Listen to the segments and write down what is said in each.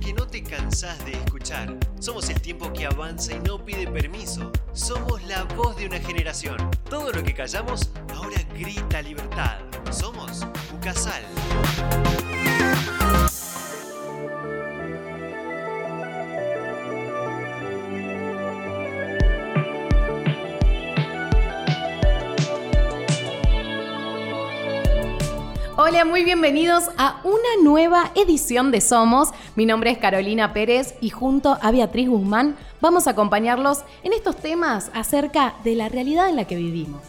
que no te cansás de escuchar. Somos el tiempo que avanza y no pide permiso. Somos la voz de una generación. Todo lo que callamos ahora grita libertad. Somos Ucasal. Hola, muy bienvenidos a una nueva edición de Somos. Mi nombre es Carolina Pérez y junto a Beatriz Guzmán vamos a acompañarlos en estos temas acerca de la realidad en la que vivimos.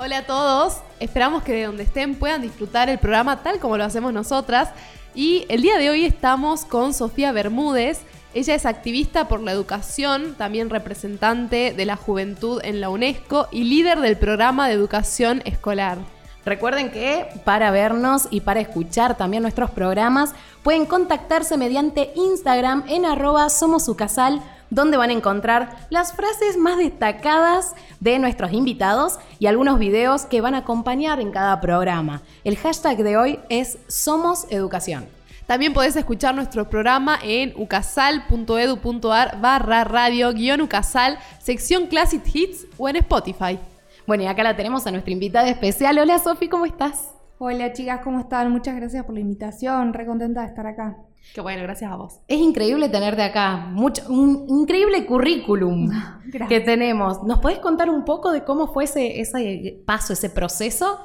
Hola a todos, esperamos que de donde estén puedan disfrutar el programa tal como lo hacemos nosotras. Y el día de hoy estamos con Sofía Bermúdez. Ella es activista por la educación, también representante de la juventud en la UNESCO y líder del programa de educación escolar. Recuerden que para vernos y para escuchar también nuestros programas pueden contactarse mediante Instagram en arroba somosucasal donde van a encontrar las frases más destacadas de nuestros invitados y algunos videos que van a acompañar en cada programa. El hashtag de hoy es Somos Educación. También podés escuchar nuestro programa en ucasal.edu.ar barra radio guion ucasal, sección Classic Hits o en Spotify. Bueno, y acá la tenemos a nuestra invitada especial. Hola Sofi, ¿cómo estás? Hola chicas, ¿cómo están? Muchas gracias por la invitación, re contenta de estar acá. Qué bueno, gracias a vos. Es increíble tenerte acá, Mucho, un increíble currículum que tenemos. ¿Nos podés contar un poco de cómo fue ese, ese paso, ese proceso?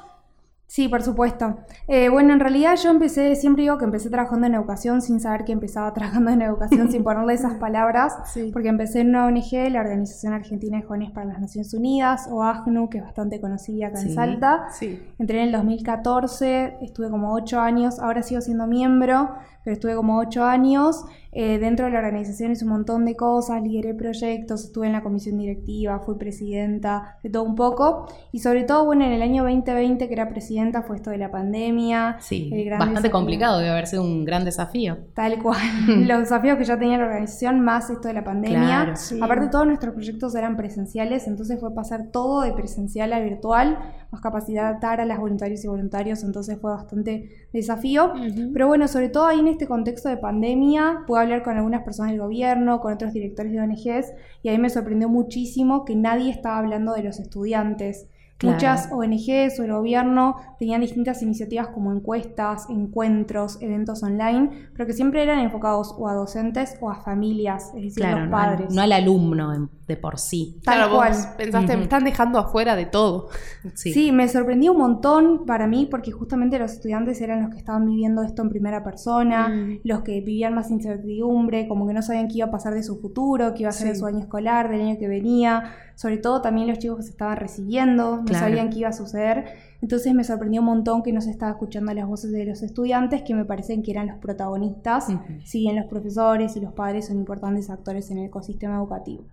Sí, por supuesto. Eh, bueno, en realidad yo empecé, siempre digo que empecé trabajando en educación sin saber que empezaba trabajando en educación, sin ponerle esas palabras, porque empecé en una ONG, la Organización Argentina de Jóvenes para las Naciones Unidas, o AGNU, que es bastante conocida acá en Salta. Sí. Entré en el 2014, estuve como ocho años, ahora sigo siendo miembro, pero estuve como ocho años. Eh, dentro de la organización hice un montón de cosas, lideré proyectos, estuve en la comisión directiva, fui presidenta, de todo un poco. Y sobre todo, bueno, en el año 2020 que era presidenta fue esto de la pandemia. Sí, bastante complicado, debe haber sido un gran desafío. Tal cual, los desafíos que ya tenía la organización, más esto de la pandemia. Aparte, todos nuestros proyectos eran presenciales, entonces fue pasar todo de presencial a virtual, más capacitar a las voluntarios y voluntarios, entonces fue bastante desafío. Pero bueno, sobre todo ahí en este contexto de pandemia, pude hablar con algunas personas del gobierno, con otros directores de ONGs, y ahí me sorprendió muchísimo que nadie estaba hablando de los estudiantes. Muchas ONGs o el gobierno tenían distintas iniciativas como encuestas, encuentros, eventos online, pero que siempre eran enfocados o a docentes o a familias, es decir, a los padres. No al, alumno de por sí. Tal claro, cual. pensaste, me están dejando afuera de todo. Sí. sí, me sorprendió un montón para mí porque justamente los estudiantes eran los que estaban viviendo esto en primera persona, mm. los que vivían más incertidumbre, como que no sabían qué iba a pasar de su futuro, qué iba a ser de su año escolar, del año que venía sobre todo también los chicos que se estaban recibiendo, no sabían qué iba a suceder. Entonces me sorprendió un montón que no se estaba escuchando las voces de los estudiantes, que me parecen que eran los protagonistas, si bien los profesores y los padres son importantes actores en el ecosistema educativo.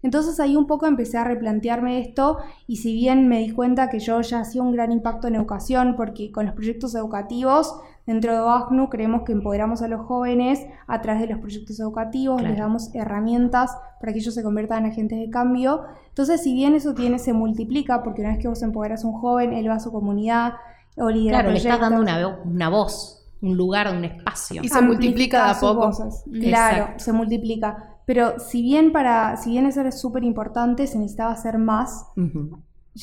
Entonces ahí un poco empecé a replantearme esto y si bien me di cuenta que yo ya hacía un gran impacto en educación, porque con los proyectos educativos dentro de OACNU creemos que empoderamos a los jóvenes a través de los proyectos educativos, les damos herramientas para que ellos se conviertan en agentes de cambio. Entonces si bien eso tiene, se multiplica, porque una vez que vos empoderas a un joven, él va a su comunidad o lidera Claro, le estás dando una, una voz, un lugar, un espacio. Y se multiplica de a poco. Claro, se multiplica. Pero si bien para, si bien eso era súper importante, se necesitaba hacer más,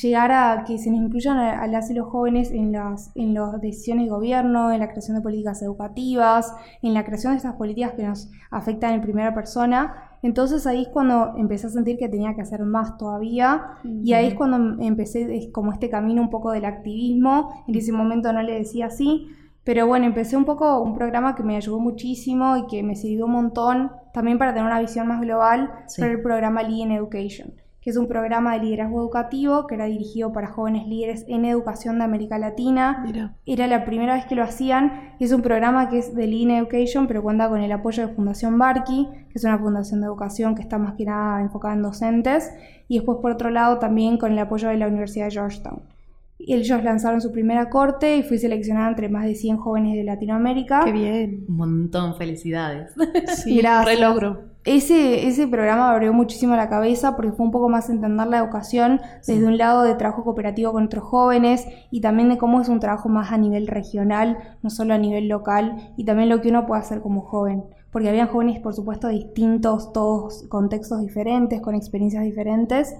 llegar a que se nos incluyan a, las y los jóvenes en las, en las decisiones de gobierno, en la creación de políticas educativas, en la creación de estas políticas que nos afectan en primera persona. Entonces ahí es cuando empecé a sentir que tenía que hacer más todavía y ahí es cuando empecé como este camino un poco del activismo. En ese momento no le decía así, pero bueno, empecé un poco un programa que me ayudó muchísimo y que me sirvió un montón también para tener una visión más global sobre el programa Lean Education, que es un programa de liderazgo educativo que era dirigido para jóvenes líderes en educación de América Latina. Era la primera vez que lo hacían y es un programa que es de Lean Education, pero cuenta con el apoyo de Fundación Barky, que es una fundación de educación que está más que nada enfocada en docentes, y después por otro lado también con el apoyo de la Universidad de Georgetown. Ellos lanzaron su primera corte y fui seleccionada entre más de 100 jóvenes de Latinoamérica. Qué bien. Un montón, felicidades. Sí, Gracias. logro. Ese, ese programa abrió muchísimo la cabeza porque fue un poco más entender la educación desde un lado de trabajo cooperativo con otros jóvenes y también de cómo es un trabajo más a nivel regional, no solo a nivel local, y también lo que uno puede hacer como joven. Porque habían jóvenes, por supuesto, distintos, todos contextos diferentes, con experiencias diferentes.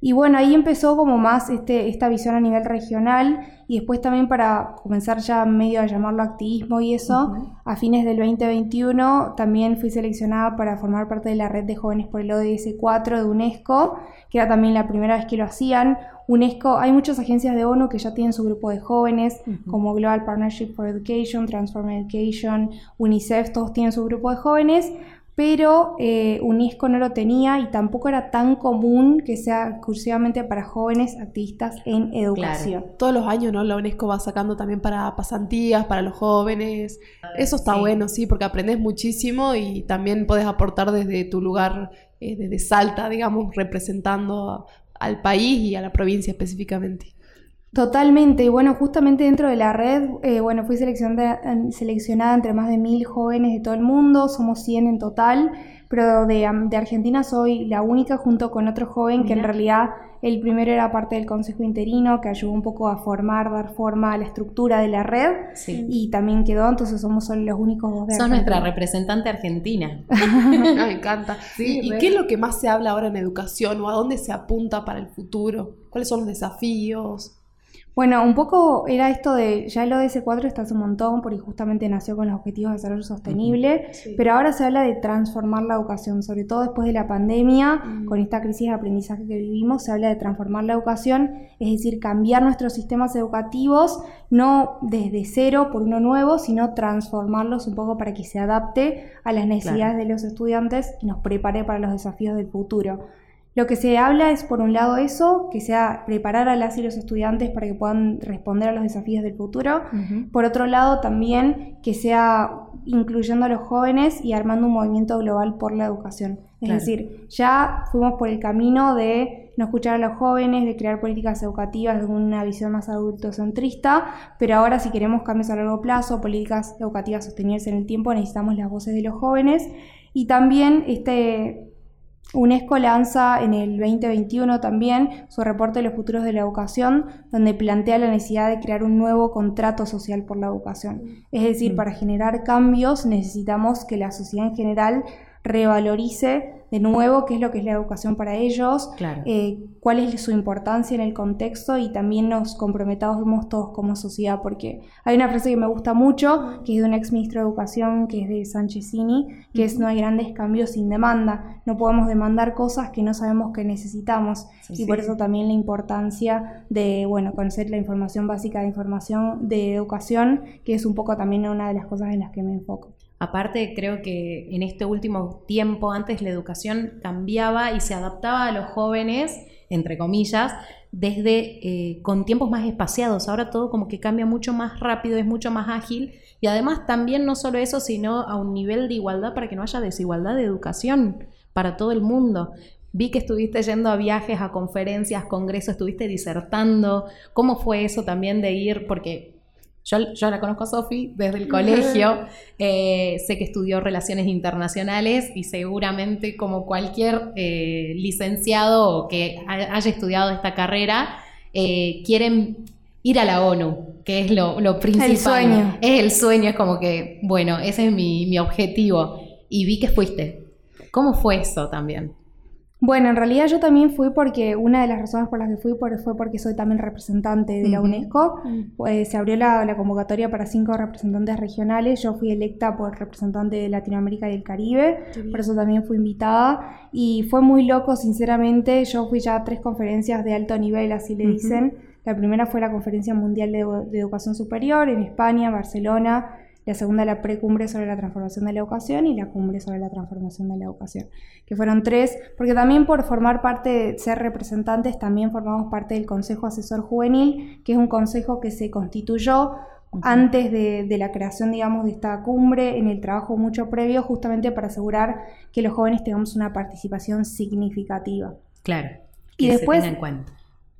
Y bueno, ahí empezó como más este, esta visión a nivel regional y después también para comenzar ya medio a llamarlo activismo y eso, a fines del 2021 también fui seleccionada para formar parte de la red de jóvenes por el ODS 4 de UNESCO, que era también la primera vez que lo hacían. UNESCO, hay muchas agencias de ONU que ya tienen su grupo de jóvenes, como Global Partnership for Education, Transform Education, UNICEF, todos tienen su grupo de jóvenes, pero eh, UNESCO no lo tenía y tampoco era tan común que sea exclusivamente para jóvenes activistas en educación. Todos los años, ¿no? La UNESCO va sacando también para pasantías, para los jóvenes. Eso está Sí. bueno, sí, porque aprendes muchísimo y también puedes aportar desde tu lugar, eh, desde Salta, digamos, representando a- al país y a la provincia específicamente. Totalmente, y bueno, justamente dentro de la red, eh, bueno, fui seleccionada, seleccionada entre más de mil jóvenes de todo el mundo, somos 100 en total, pero de, de Argentina soy la única junto con otro joven que en realidad el primero era parte del Consejo Interino, que ayudó un poco a formar, dar forma a la estructura de la red, Sí. y también quedó, entonces somos solo los únicos dos de Sos nuestra representante argentina. Me encanta. Sí, ¿Y re. qué es lo que más se habla ahora en educación o a dónde se apunta para el futuro? ¿Cuáles son los desafíos? Bueno, un poco era esto de, ya el ODS 4 está hace un montón, porque justamente nació con los Objetivos de Desarrollo Sostenible, pero ahora se habla de transformar la educación, sobre todo después de la pandemia, con esta crisis de aprendizaje que vivimos, se habla de transformar la educación, es decir, cambiar nuestros sistemas educativos, no desde cero por uno nuevo, sino transformarlos un poco para que se adapte a las necesidades de los estudiantes y nos prepare para los desafíos del futuro. Lo que se habla es, por un lado, eso, que sea preparar a las y los estudiantes para que puedan responder a los desafíos del futuro. Por otro lado, también que sea incluyendo a los jóvenes y armando un movimiento global por la educación. Es Claro. decir, ya fuimos por el camino de no escuchar a los jóvenes, de crear políticas educativas de una visión más adultocentrista, pero ahora si queremos cambios a largo plazo, políticas educativas sostenibles en el tiempo, necesitamos las voces de los jóvenes. Y también este, UNESCO lanza en el 2021 también su reporte de los futuros de la educación, donde plantea la necesidad de crear un nuevo contrato social por la educación. Es decir, Mm. para generar cambios necesitamos que la sociedad en general revalorice de nuevo qué es lo que es la educación para ellos, Claro. eh, cuál es su importancia en el contexto y también nos comprometamos todos como sociedad, porque hay una frase que me gusta mucho, que es de un ex ministro de Educación, que es de Sanchezini, que es no hay grandes cambios sin demanda, no podemos demandar cosas que no sabemos que necesitamos Sí, y por eso también la importancia de, bueno, conocer la información básica de información de educación, que es un poco también una de las cosas en las que me enfoco. Aparte, creo que en este último tiempo, antes la educación cambiaba y se adaptaba a los jóvenes, entre comillas, desde eh, con tiempos más espaciados. Ahora todo como que cambia mucho más rápido, es mucho más ágil. Y además también no solo eso, sino a un nivel de igualdad para que no haya desigualdad de educación para todo el mundo. Vi que estuviste yendo a viajes, a conferencias, congresos, estuviste disertando. ¿Cómo fue eso también de ir? Porque yo, yo la conozco a Sofi desde el colegio, eh, sé que estudió relaciones internacionales y seguramente como cualquier eh, licenciado que ha- haya estudiado esta carrera, eh, quieren ir a la ONU, que es lo, lo principal. sueño. Es el sueño, es como que, bueno, ese es mi, mi objetivo. Y vi que fuiste. ¿Cómo fue eso también? Bueno, en realidad yo también fui porque una de las razones por las que fui por- fue porque soy también representante de la. UNESCO. Pues, se abrió la, la convocatoria para cinco representantes regionales. Yo fui electa por representante de Latinoamérica y el Caribe. Por eso también fui invitada. Y fue muy loco, sinceramente. Yo fui ya a tres conferencias de alto nivel, así le dicen. La primera fue la Conferencia Mundial de, de Educación Superior en España, Barcelona. La segunda, la precumbre sobre la transformación de la educación y la cumbre sobre la transformación de la educación, que fueron tres, porque también por formar parte, de ser representantes, también formamos parte del Consejo Asesor Juvenil, que es un consejo que se constituyó antes de, de la creación, digamos, de esta cumbre, en el trabajo mucho previo, justamente para asegurar que los jóvenes tengamos una participación significativa. Claro. Y que después- en cuenta.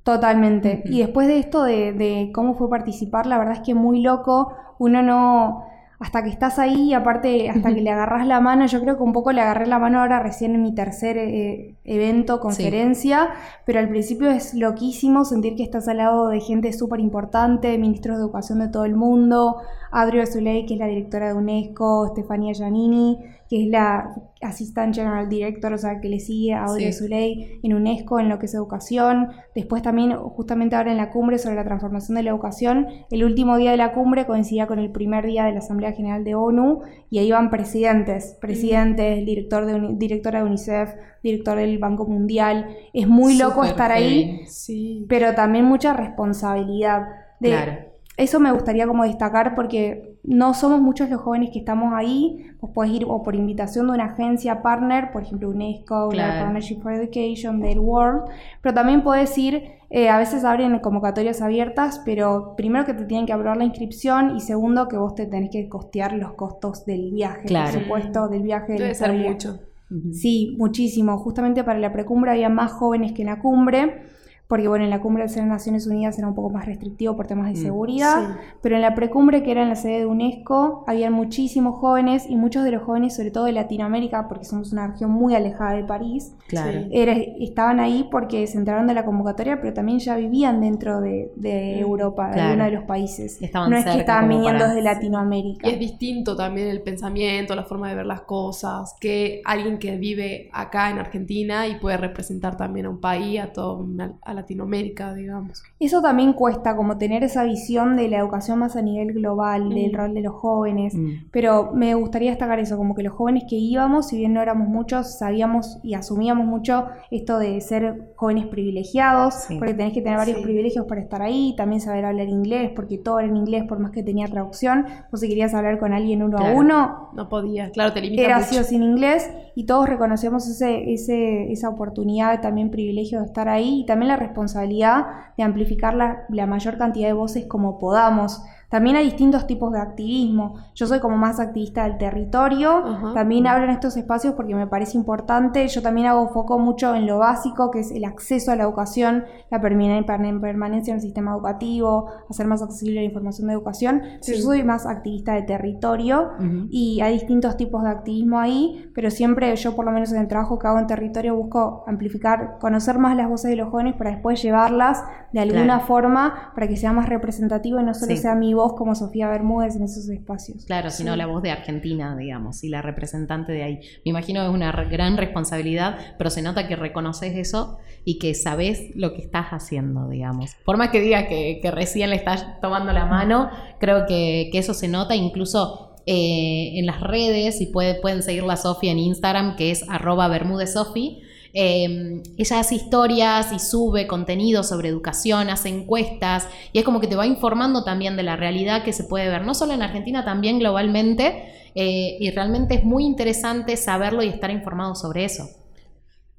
Totalmente. Y después de esto de, de cómo fue participar, la verdad es que muy loco, uno no hasta que estás ahí, aparte, hasta que le agarras la mano, yo creo que un poco le agarré la mano ahora recién en mi tercer eh, evento, conferencia, pero al principio es loquísimo sentir que estás al lado de gente súper importante, ministros de educación de todo el mundo, Adrio Zuley, que es la directora de UNESCO, Stefania Giannini, que es la Assistant General Director, o sea, que le sigue a Audrey sí. en UNESCO, en lo que es educación. Después también, justamente ahora en la cumbre sobre la transformación de la educación, el último día de la cumbre coincidía con el primer día de la Asamblea General de ONU y ahí van presidentes, presidentes, director de, directora de UNICEF, director del Banco Mundial. Es muy loco estar ahí, pero también mucha responsabilidad. De, claro eso me gustaría como destacar porque no somos muchos los jóvenes que estamos ahí, vos podés ir o por invitación de una agencia partner, por ejemplo UNESCO, la Partnership for Education, Del World, pero también podés ir, eh, a veces abren convocatorias abiertas, pero primero que te tienen que aprobar la inscripción y segundo que vos te tenés que costear los costos del viaje, por supuesto, del viaje. Debe ser mucho. Sí, muchísimo. Justamente para la precumbre había más jóvenes que en la cumbre porque bueno, en la cumbre de las Naciones Unidas era un poco más restrictivo por temas de mm, seguridad, pero en la precumbre que era en la sede de UNESCO, había muchísimos jóvenes y muchos de los jóvenes, sobre todo de Latinoamérica, porque somos una región muy alejada de París, claro. estaban ahí porque se enteraron de la convocatoria, pero también ya vivían dentro de, mm, Europa, de uno de los países. no es que estaban viniendo desde Latinoamérica. Y es distinto también el pensamiento, la forma de ver las cosas, que alguien que vive acá en Argentina y puede representar también a un país, a todo a Latinoamérica, digamos. Eso también cuesta, como tener esa visión de la educación más a nivel global, del mm. rol de los jóvenes, mm. pero me gustaría destacar eso, como que los jóvenes que íbamos, si bien no éramos muchos, sabíamos y asumíamos mucho esto de ser jóvenes privilegiados, porque tenés que tener varios privilegios para estar ahí, también saber hablar inglés, porque todo era en inglés por más que tenía traducción, o si querías hablar con alguien uno a uno, no podías, claro, te limitas Era así o sin inglés, y todos reconocemos ese, ese, esa oportunidad, también privilegio de estar ahí, y también la responsabilidad de amplificar la, la mayor cantidad de voces como podamos. También hay distintos tipos de activismo. Yo soy como más activista del territorio. También hablo en estos espacios porque me parece importante. Yo también hago foco mucho en lo básico, que es el acceso a la educación, la permanencia en el sistema educativo, hacer más accesible la información de educación. Yo soy más activista de territorio y hay distintos tipos de activismo ahí, pero siempre yo, por lo menos en el trabajo que hago en territorio, busco amplificar, conocer más las voces de los jóvenes para después llevarlas de alguna forma para que sea más representativo y no solo sea mi voz como Sofía Bermúdez en esos espacios. Claro, sino la voz de Argentina, digamos, y la representante de ahí. Me imagino que es una gran responsabilidad, pero se nota que reconoces eso y que sabes lo que estás haciendo, digamos. Por más que digas que, recién le estás tomando la mano, creo que, eso se nota incluso eh, en las redes y pueden seguir la Sofía en Instagram, que es arroba bermúdezsofi Em, ella hace historias y sube contenido sobre educación, hace encuestas y es como que te va informando también de la realidad que se puede ver, no solo en Argentina, también globalmente. Eh, y realmente es muy interesante saberlo y estar informado sobre eso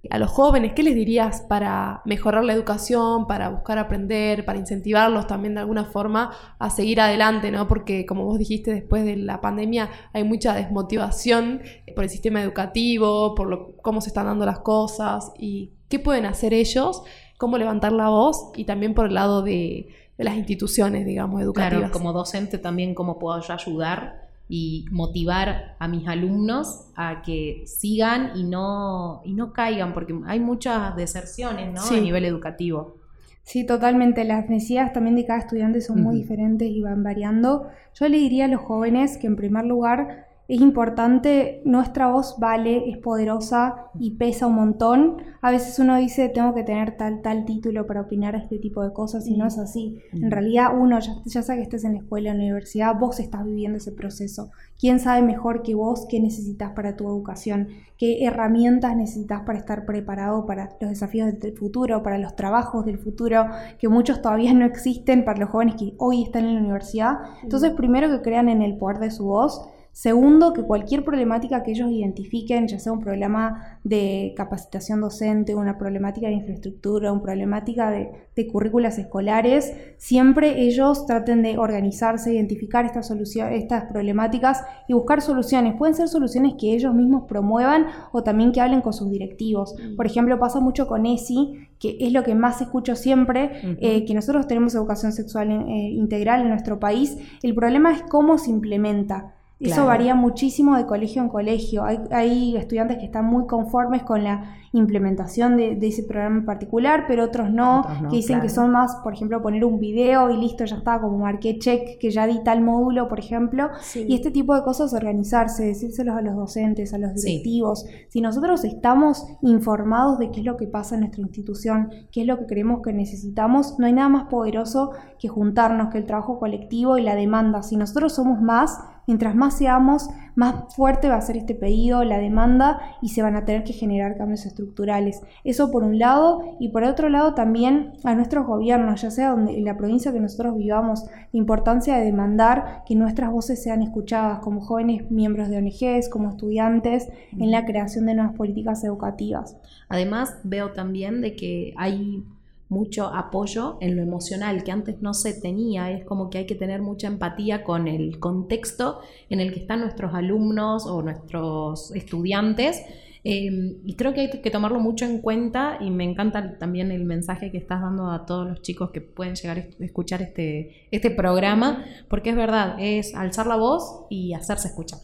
a los jóvenes, ¿qué les dirías para mejorar la educación, para buscar aprender, para incentivarlos también de alguna forma a seguir adelante, ¿no? Porque como vos dijiste, después de la pandemia hay mucha desmotivación por el sistema educativo, por lo, cómo se están dando las cosas y qué pueden hacer ellos, cómo levantar la voz y también por el lado de, de las instituciones, digamos, educativas. Claro, como docente también cómo puedo yo ayudar y motivar a mis alumnos a que sigan y no, y no caigan, porque hay muchas deserciones ¿no? a nivel educativo. Sí, totalmente. Las necesidades también de cada estudiante son muy diferentes y van variando. Yo le diría a los jóvenes que en primer lugar es importante, nuestra voz vale, es poderosa y pesa un montón. A veces uno dice, tengo que tener tal, tal título para opinar este tipo de cosas y no es así. En realidad uno, ya, ya sea que estés en la escuela, en la universidad, vos estás viviendo ese proceso. ¿Quién sabe mejor que vos qué necesitas para tu educación? ¿Qué herramientas necesitas para estar preparado para los desafíos del futuro, para los trabajos del futuro, que muchos todavía no existen para los jóvenes que hoy están en la universidad? Entonces, primero que crean en el poder de su voz Segundo, que cualquier problemática que ellos identifiquen, ya sea un problema de capacitación docente, una problemática de infraestructura, una problemática de, currículas escolares, siempre ellos traten de organizarse, identificar estas, estas problemáticas y buscar soluciones. Pueden ser soluciones que ellos mismos promuevan o también que hablen con sus directivos. Mm. Por ejemplo, pasa mucho con ESI, que es lo que más escucho siempre, eh, que nosotros tenemos educación sexual eh, integral en nuestro país. El problema es cómo se implementa. Eso varía muchísimo de colegio en colegio. Hay, estudiantes que están muy conformes con la implementación de, ese programa en particular, pero otros no, que dicen que son más, por ejemplo, poner un video y listo, ya está, como marqué check, que ya di tal módulo, por ejemplo. Y este tipo de cosas, organizarse, decírselos a los docentes, a los directivos. Si nosotros estamos informados de qué es lo que pasa en nuestra institución, qué es lo que creemos que necesitamos, no hay nada más poderoso que juntarnos, que el trabajo colectivo y la demanda. Si nosotros somos más, Mientras más seamos, más fuerte va a ser este pedido, la demanda y se van a tener que generar cambios estructurales. Eso por un lado y por otro lado también a nuestros gobiernos, ya sea donde, en la provincia que nosotros vivamos, la importancia de demandar que nuestras voces sean escuchadas como jóvenes miembros de ONGs, como estudiantes, en la creación de nuevas políticas educativas. Además, veo también de que hay mucho apoyo en lo emocional que antes no se tenía. Es como que hay que tener mucha empatía con el contexto en el que están nuestros alumnos o nuestros estudiantes. Em, y creo que hay que tomarlo mucho en cuenta y me encanta también el mensaje que estás dando a todos los chicos que pueden llegar a escuchar este, este programa, porque es verdad, es alzar la voz y hacerse escuchar.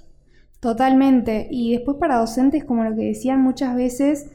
Totalmente. Y después para docentes, como lo que decían muchas veces,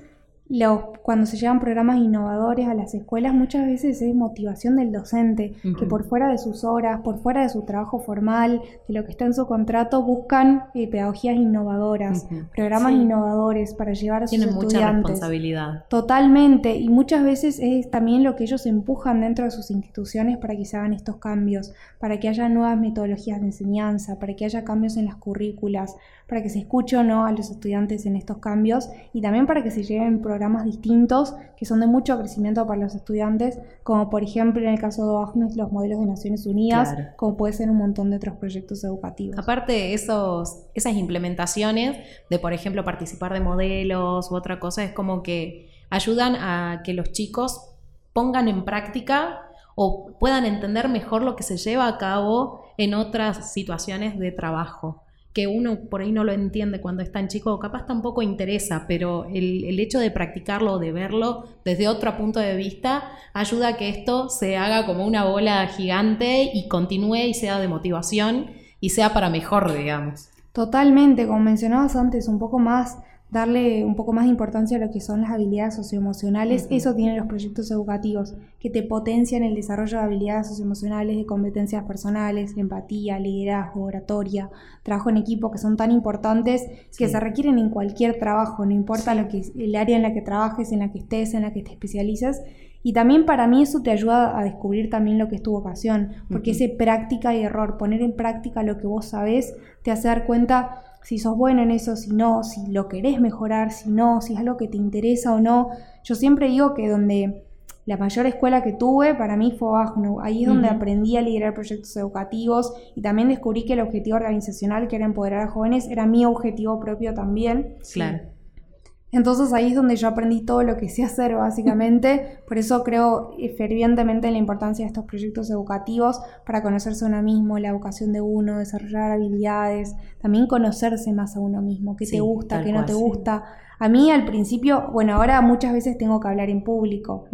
cuando se llevan programas innovadores a las escuelas, muchas veces es motivación del docente, que por fuera de sus horas, por fuera de su trabajo formal, de lo que está en su contrato, buscan eh, pedagogías innovadoras, programas innovadores para llevar a sus Tienen estudiantes. mucha responsabilidad. Totalmente, y muchas veces es también lo que ellos empujan dentro de sus instituciones para que se hagan estos cambios, para que haya nuevas metodologías de enseñanza, para que haya cambios en las currículas, para que se escuche o no a los estudiantes en estos cambios y también para que se lleven programas distintos que son de mucho crecimiento para los estudiantes, como por ejemplo en el caso de AFNUS los modelos de Naciones Unidas, como puede ser un montón de otros proyectos educativos. Aparte, esos, esas implementaciones de, por ejemplo, participar de modelos u otra cosa, es como que ayudan a que los chicos pongan en práctica o puedan entender mejor lo que se lleva a cabo en otras situaciones de trabajo que uno por ahí no lo entiende cuando es tan chico, capaz tampoco interesa, pero el, hecho de practicarlo, de verlo desde otro punto de vista, ayuda a que esto se haga como una bola gigante y continúe y sea de motivación y sea para mejor, digamos. Totalmente, como mencionabas antes, un poco más darle un poco más de importancia a lo que son las habilidades socioemocionales. Eso tienen los proyectos educativos, que te potencian el desarrollo de habilidades socioemocionales, de competencias personales, empatía, liderazgo, oratoria, trabajo en equipo, que son tan importantes que se requieren en cualquier trabajo, no importa lo que el área en la que trabajes, en la que estés, en la que te especialices. Y también para mí eso te ayuda a descubrir también lo que es tu vocación, porque ese práctica y error, poner en práctica lo que vos sabés, te hace dar cuenta si sos bueno en eso, si no, si lo querés mejorar, si no, si es algo que te interesa o no. Yo siempre digo que donde la mayor escuela que tuve para mí fue Agno. Ahí es donde aprendí a liderar proyectos educativos y también descubrí que el objetivo organizacional, que era empoderar a jóvenes, era mi objetivo propio también. Claro. Entonces ahí es donde yo aprendí todo lo que sé hacer básicamente. Por eso creo fervientemente en la importancia de estos proyectos educativos para conocerse a uno mismo, la educación de uno, desarrollar habilidades, también conocerse más a uno mismo, qué te gusta, qué no te gusta. A mí al principio, bueno, ahora muchas veces tengo que hablar en público.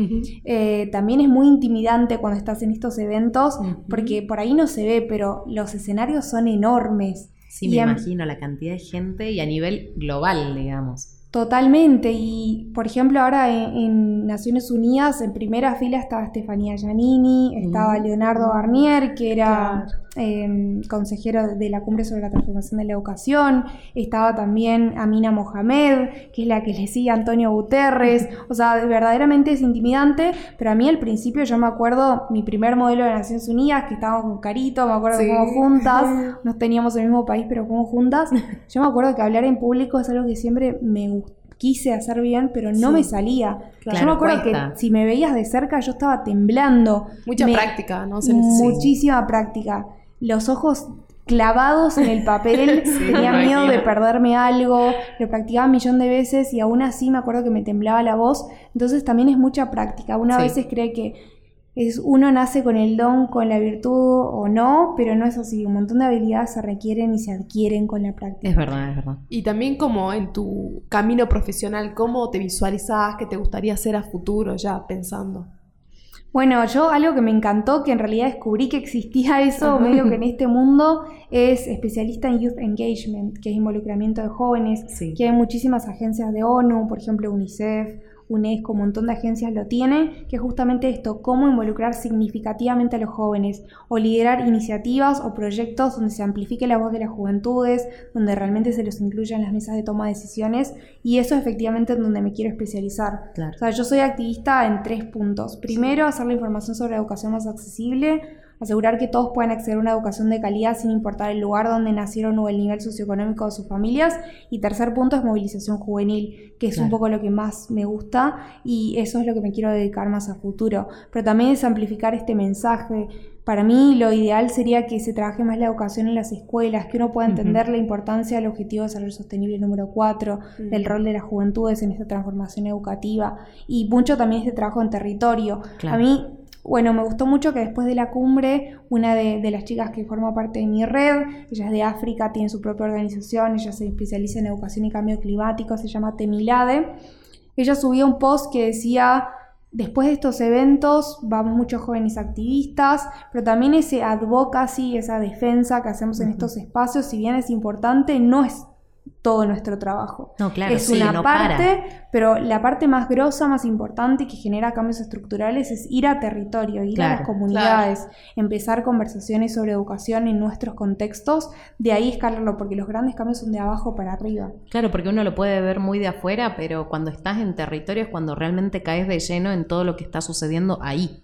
Eh, también es muy intimidante cuando estás en estos eventos porque por ahí no se ve, pero los escenarios son enormes. Sí, me imagino la cantidad de gente y a nivel global, digamos. Totalmente, y por ejemplo ahora en, Naciones Unidas en primera fila estaba Estefanía Giannini, estaba Leonardo Garnier, que era em, consejero de la Cumbre sobre la Transformación de la Educación, estaba también Amina Mohamed, que es la que le sigue a Antonio Guterres, o sea, verdaderamente es intimidante, pero a mí al principio yo me acuerdo mi primer modelo de Naciones Unidas, que estábamos con Carito, me acuerdo que como juntas, no teníamos el mismo país, pero como juntas, yo me acuerdo que hablar en público es algo que siempre me gustó quise hacer bien, pero no me salía. yo me acuerdo que si me veías de cerca yo estaba temblando. Mucha práctica, ¿no? muchísima práctica. Los ojos clavados en el papel, Sí, tenía miedo de perderme algo, lo practicaba un millón de veces y aún así me acuerdo que me temblaba la voz, entonces también es mucha práctica. Una Sí. a veces cree que es, uno nace con el don, con la virtud o no, pero no es así, un montón de habilidades se requieren y se adquieren con la práctica. Es verdad, es verdad. Y también como en tu camino profesional, ¿cómo te visualizás? ¿Qué te gustaría hacer a futuro ya pensando? Bueno, yo algo que me encantó, que en realidad descubrí que existía eso medio que en este mundo, es especialista en Youth Engagement, que es involucramiento de jóvenes, Sí. que hay muchísimas agencias de ONU, por ejemplo UNICEF, UNESCO, un montón de agencias lo tiene, que es justamente esto, cómo involucrar significativamente a los jóvenes o liderar iniciativas o proyectos donde se amplifique la voz de las juventudes, donde realmente se los incluya en las mesas de toma de decisiones y eso es efectivamente en donde me quiero especializar. Claro. O sea, yo soy activista en tres puntos. Primero, hacer la información sobre la educación más accesible, asegurar que todos puedan acceder a una educación de calidad sin importar el lugar donde nacieron o el nivel socioeconómico de sus familias. Y tercer punto es movilización juvenil, que es un poco lo que más me gusta y eso es lo que me quiero dedicar más a futuro. Pero también es amplificar este mensaje. Para mí lo ideal sería que se trabaje más la educación en las escuelas, que uno pueda entender la importancia del objetivo de desarrollo sostenible número 4, Mm. del rol de las juventudes en esta transformación educativa y mucho también este trabajo en territorio. Claro. A mí, bueno, me gustó mucho que después de la cumbre, una de, de las chicas que forma parte de mi red, ella es de África, tiene su propia organización, ella se especializa en educación y cambio climático, se llama Temilade. Ella subió un post que decía, después de estos eventos vamos muchos jóvenes activistas, pero también ese advocacy, esa defensa que hacemos en estos espacios, si bien es importante, no es todo nuestro trabajo. No, claro, es sí, una no parte, para. pero la parte más grosa, más importante y que genera cambios estructurales es ir a territorio, ir a las comunidades, empezar conversaciones sobre educación en nuestros contextos, de ahí escalarlo, porque los grandes cambios son de abajo para arriba. Claro, porque uno lo puede ver muy de afuera, pero cuando estás en territorio es cuando realmente caes de lleno en todo lo que está sucediendo ahí.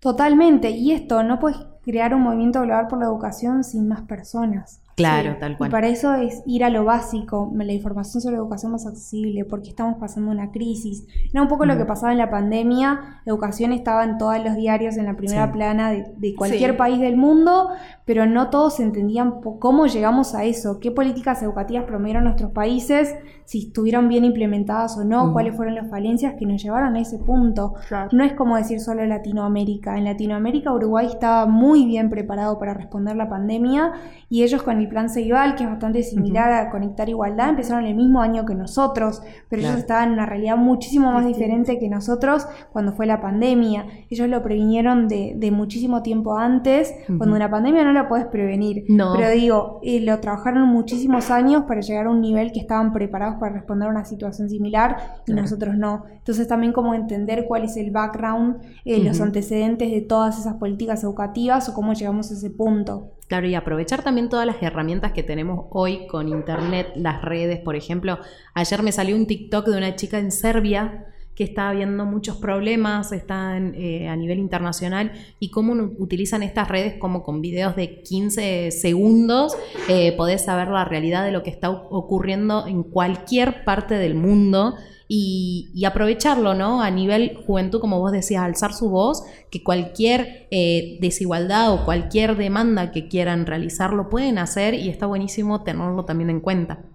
Totalmente, y esto, no puedes crear un movimiento global por la educación sin más personas. Claro, Sí, tal Y cual. para eso es ir a lo básico, la información sobre educación más accesible, porque estamos pasando una crisis. Era un poco lo que pasaba en la pandemia, educación estaba en todos los diarios, en la primera Sí. plana de, de cualquier Sí. país del mundo, pero no todos entendían cómo llegamos a eso, qué políticas educativas promovieron nuestros países, si estuvieron bien implementadas o no, cuáles fueron las falencias que nos llevaron a ese punto. Claro. No es como decir solo Latinoamérica. En Latinoamérica Uruguay estaba muy bien preparado para responder la pandemia y ellos con el plan Ceibal, que es bastante similar a Conectar Igualdad, empezaron el mismo año que nosotros, pero Claro. ellos estaban en una realidad muchísimo más diferente que nosotros cuando fue la pandemia. Ellos lo previnieron de, de muchísimo tiempo antes, cuando una pandemia no la puedes prevenir. No. Pero digo, eh, lo trabajaron muchísimos años para llegar a un nivel que estaban preparados para responder a una situación similar y Claro. nosotros no. Entonces también como entender cuál es el background, eh, los antecedentes de todas esas políticas educativas o cómo llegamos a ese punto. Claro, y aprovechar también todas las herramientas que tenemos hoy con internet, las redes, por ejemplo. Ayer me salió un TikTok de una chica en Serbia que está viendo muchos problemas, está en, eh, a nivel internacional, y cómo utilizan estas redes como con videos de 15 segundos, eh, podés saber la realidad de lo que está ocurriendo en cualquier parte del mundo. Y, y aprovecharlo, ¿no? A nivel juventud, como vos decías, alzar su voz, que cualquier eh, desigualdad o cualquier demanda que quieran realizar lo pueden hacer y está buenísimo tenerlo también en cuenta.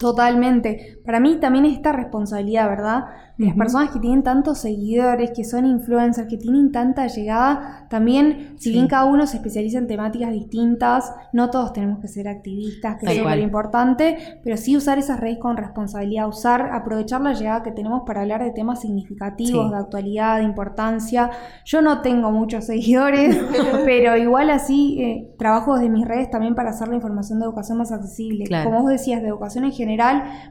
Totalmente. Para mí también es esta responsabilidad, ¿verdad? De las personas que tienen tantos seguidores, que son influencers, que tienen tanta llegada, también, si Sí. bien cada uno se especializa en temáticas distintas, no todos tenemos que ser activistas, que es súper importante, pero sí usar esas redes con responsabilidad, usar, aprovechar la llegada que tenemos para hablar de temas significativos, Sí. de actualidad, de importancia. Yo no tengo muchos seguidores, pero igual así eh, trabajo desde mis redes también para hacer la información de educación más accesible. Claro. Como vos decías, de educación en general,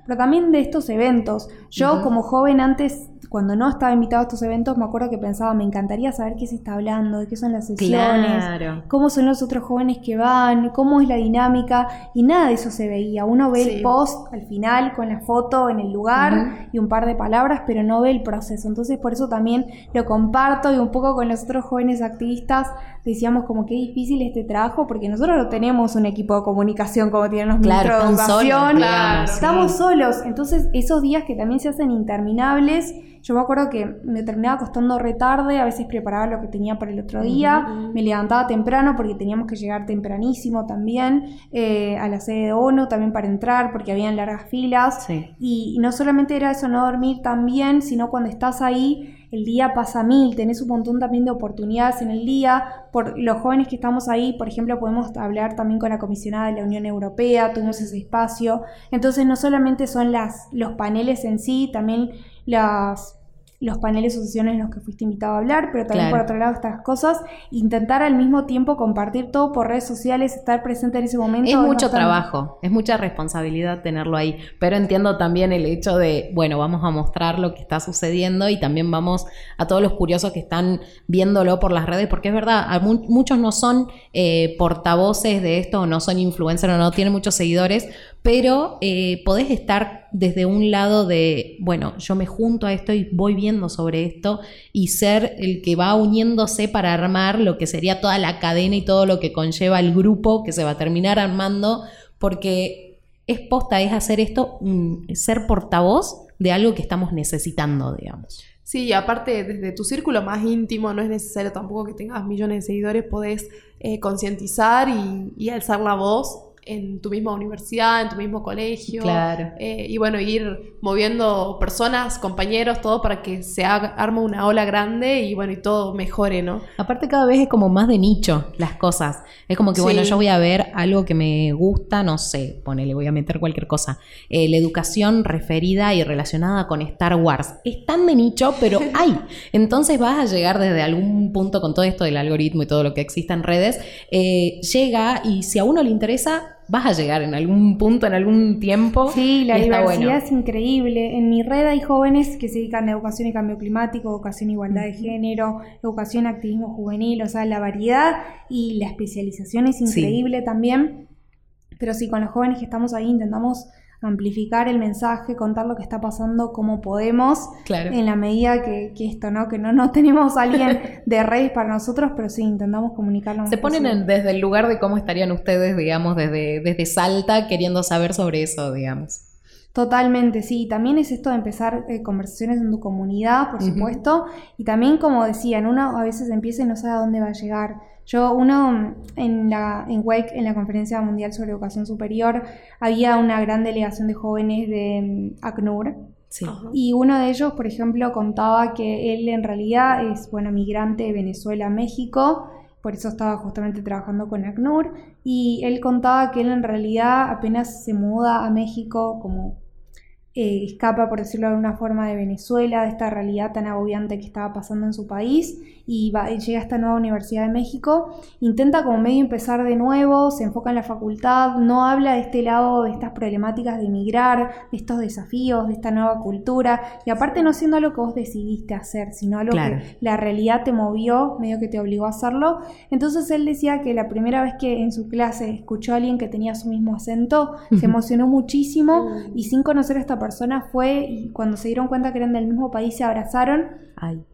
pero también de estos eventos. Yo como joven antes, cuando no estaba invitado a estos eventos, me acuerdo que pensaba, me encantaría saber qué se está hablando, de qué son las sesiones, Claro. cómo son los otros jóvenes que van, cómo es la dinámica, y nada de eso se veía. Uno ve Sí. el post al final con la foto en el lugar y un par de palabras, pero no ve el proceso. Entonces por eso también lo comparto y un poco con los otros jóvenes activistas decíamos como que difícil este trabajo porque nosotros no tenemos un equipo de comunicación como tienen los Claro, ministros de solos, educación. sí. Estamos solos, entonces esos días que también se hacen interminables yo me acuerdo que me terminaba acostando retarde, a veces preparaba lo que tenía para el otro día, me levantaba temprano porque teníamos que llegar tempranísimo también eh, a la sede de ONU, también para entrar porque habían largas filas. Y, no solamente era eso, no dormir tan bien, sino cuando estás ahí el día pasa mil, tenés un montón también de oportunidades en el día. Por los jóvenes que estamos ahí, por ejemplo, podemos hablar también con la comisionada de la Unión Europea, tuvimos ese espacio. Entonces, no solamente son las, los paneles en sí, también las los paneles o sesiones en los que fuiste invitado a hablar, pero también por otro lado estas cosas, intentar al mismo tiempo compartir todo por redes sociales, estar presente en ese momento. Es mucho trabajo, es mucha responsabilidad tenerlo ahí, pero entiendo también el hecho de, bueno, vamos a mostrar lo que está sucediendo y también vamos a todos los curiosos que están viéndolo por las redes, porque es verdad, muchos no son eh, portavoces de esto, no son influencers o no tienen muchos seguidores, pero eh, podés estar desde un lado de, bueno, yo me junto a esto y voy viendo sobre esto y ser el que va uniéndose para armar lo que sería toda la cadena y todo lo que conlleva el grupo que se va a terminar armando, porque es posta, es hacer esto, mm, ser portavoz de algo que estamos necesitando, digamos. Sí, aparte desde tu círculo más íntimo no es necesario tampoco que tengas millones de seguidores, podés eh, concientizar y, y alzar la voz en tu misma universidad, en tu mismo colegio. Claro. Eh, y bueno, ir moviendo personas, compañeros, todo para que se haga, arme una ola grande y bueno, y todo mejore, ¿no? Aparte cada vez es como más de nicho las cosas. Es como que, bueno, yo voy a ver algo que me gusta, no sé, ponele, voy a meter cualquier cosa. Eh, la educación referida y relacionada con Star Wars. Es tan de nicho, pero hay. Entonces vas a llegar desde algún punto con todo esto del algoritmo y todo lo que exista en redes, eh, llega y si a uno le interesa, vas a llegar en algún punto, en algún tiempo. Sí, la diversidad es increíble. En mi red hay jóvenes que se dedican a educación y cambio climático, educación e igualdad de género, educación y activismo juvenil, o sea, la variedad y la especialización es increíble también. Pero sí, con los jóvenes que estamos ahí intentamos amplificar el mensaje, contar lo que está pasando como podemos, en la medida que, esto, ¿no? Que no, no tenemos a alguien de redes para nosotros, pero sí intentamos comunicarlo. Se ponen desde el lugar de cómo estarían ustedes, digamos, desde, desde Salta, queriendo saber sobre eso, digamos. Totalmente, sí. También es esto de empezar eh, conversaciones en tu comunidad, por supuesto. Y también, como decían, uno a veces empieza y no sabe a dónde va a llegar. Yo, uno, en la en WAKE, en la Conferencia Mundial sobre Educación Superior, había una gran delegación de jóvenes de mm, ACNUR. Y uno de ellos, por ejemplo, contaba que él en realidad es, bueno, migrante de Venezuela a México, por eso estaba justamente trabajando con ACNUR, y él contaba que él en realidad apenas se muda a México como eh, escapa, por decirlo de alguna forma, de Venezuela, de esta realidad tan agobiante que estaba pasando en su país, y, va, llega a esta nueva Universidad de México, intenta como medio empezar de nuevo, se enfoca en la facultad, no habla de este lado, de estas problemáticas de emigrar, de estos desafíos, de esta nueva cultura, y aparte no siendo algo que vos decidiste hacer, sino algo que la realidad te movió, medio que te obligó a hacerlo. Entonces él decía que la primera vez que en su clase escuchó a alguien que tenía su mismo acento, se emocionó muchísimo y sin conocer a esta persona fue y cuando se dieron cuenta que eran del mismo país se abrazaron. Ay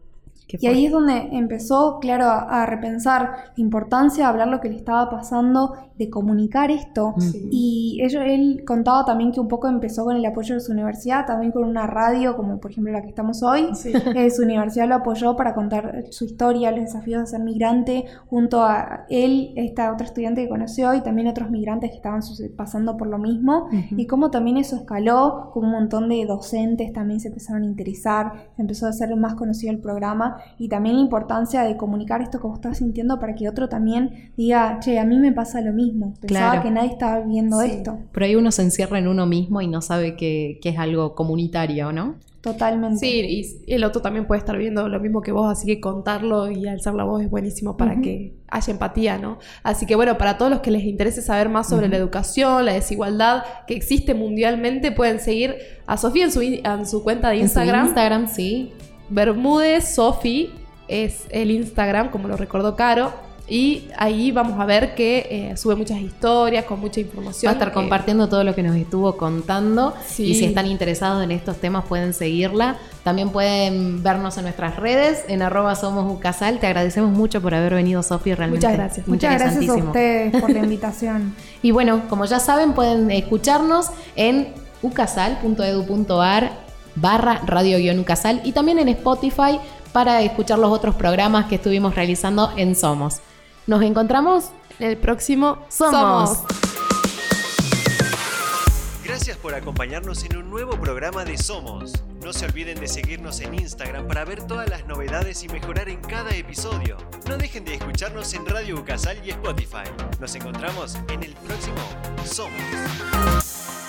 y ahí es donde empezó, claro, a, repensar la importancia de hablar lo que le estaba pasando, de comunicar esto. Y ello, él contaba también que un poco empezó con el apoyo de su universidad, también con una radio, como por ejemplo la que estamos hoy. Eh, su universidad lo apoyó para contar su historia, los desafíos de ser migrante, junto a él, esta otra estudiante que conoció, y también otros migrantes que estaban pasando por lo mismo. Y cómo también eso escaló, como un montón de docentes también se empezaron a interesar, se empezó a hacer más conocido el programa y también la importancia de comunicar esto que vos estás sintiendo para que otro también diga, che, a mí me pasa lo mismo. Pensaba que nadie estaba viendo esto. Pero ahí uno se encierra en uno mismo y no sabe que, que es algo comunitario, ¿no? Totalmente. Sí, y el otro también puede estar viendo lo mismo que vos, así que contarlo y alzar la voz es buenísimo para que haya empatía, ¿no? Así que bueno, para todos los que les interese saber más sobre la educación, la desigualdad que existe mundialmente, pueden seguir a Sofía en su, en su cuenta de Instagram. Instagram, sí. Bermúdez Sofi es el Instagram, como lo recordó Caro. Y ahí vamos a ver que eh, sube muchas historias con mucha información. Va a estar compartiendo todo lo que nos estuvo contando. Y si están interesados en estos temas pueden seguirla. También pueden vernos en nuestras redes, en arroba somos Ucasal. Te agradecemos mucho por haber venido, Sofi, realmente. Muchas gracias. Muchas gracias a ustedes por la invitación. y bueno, como ya saben, pueden escucharnos en ucasal.edu.ar barra radio-ucasal y también en Spotify para escuchar los otros programas que estuvimos realizando en Somos. Nos encontramos en el próximo Somos. Gracias por acompañarnos en un nuevo programa de Somos. No se olviden de seguirnos en Instagram para ver todas las novedades y mejorar en cada episodio. No dejen de escucharnos en Radio Ucasal y Spotify. Nos encontramos en el próximo Somos.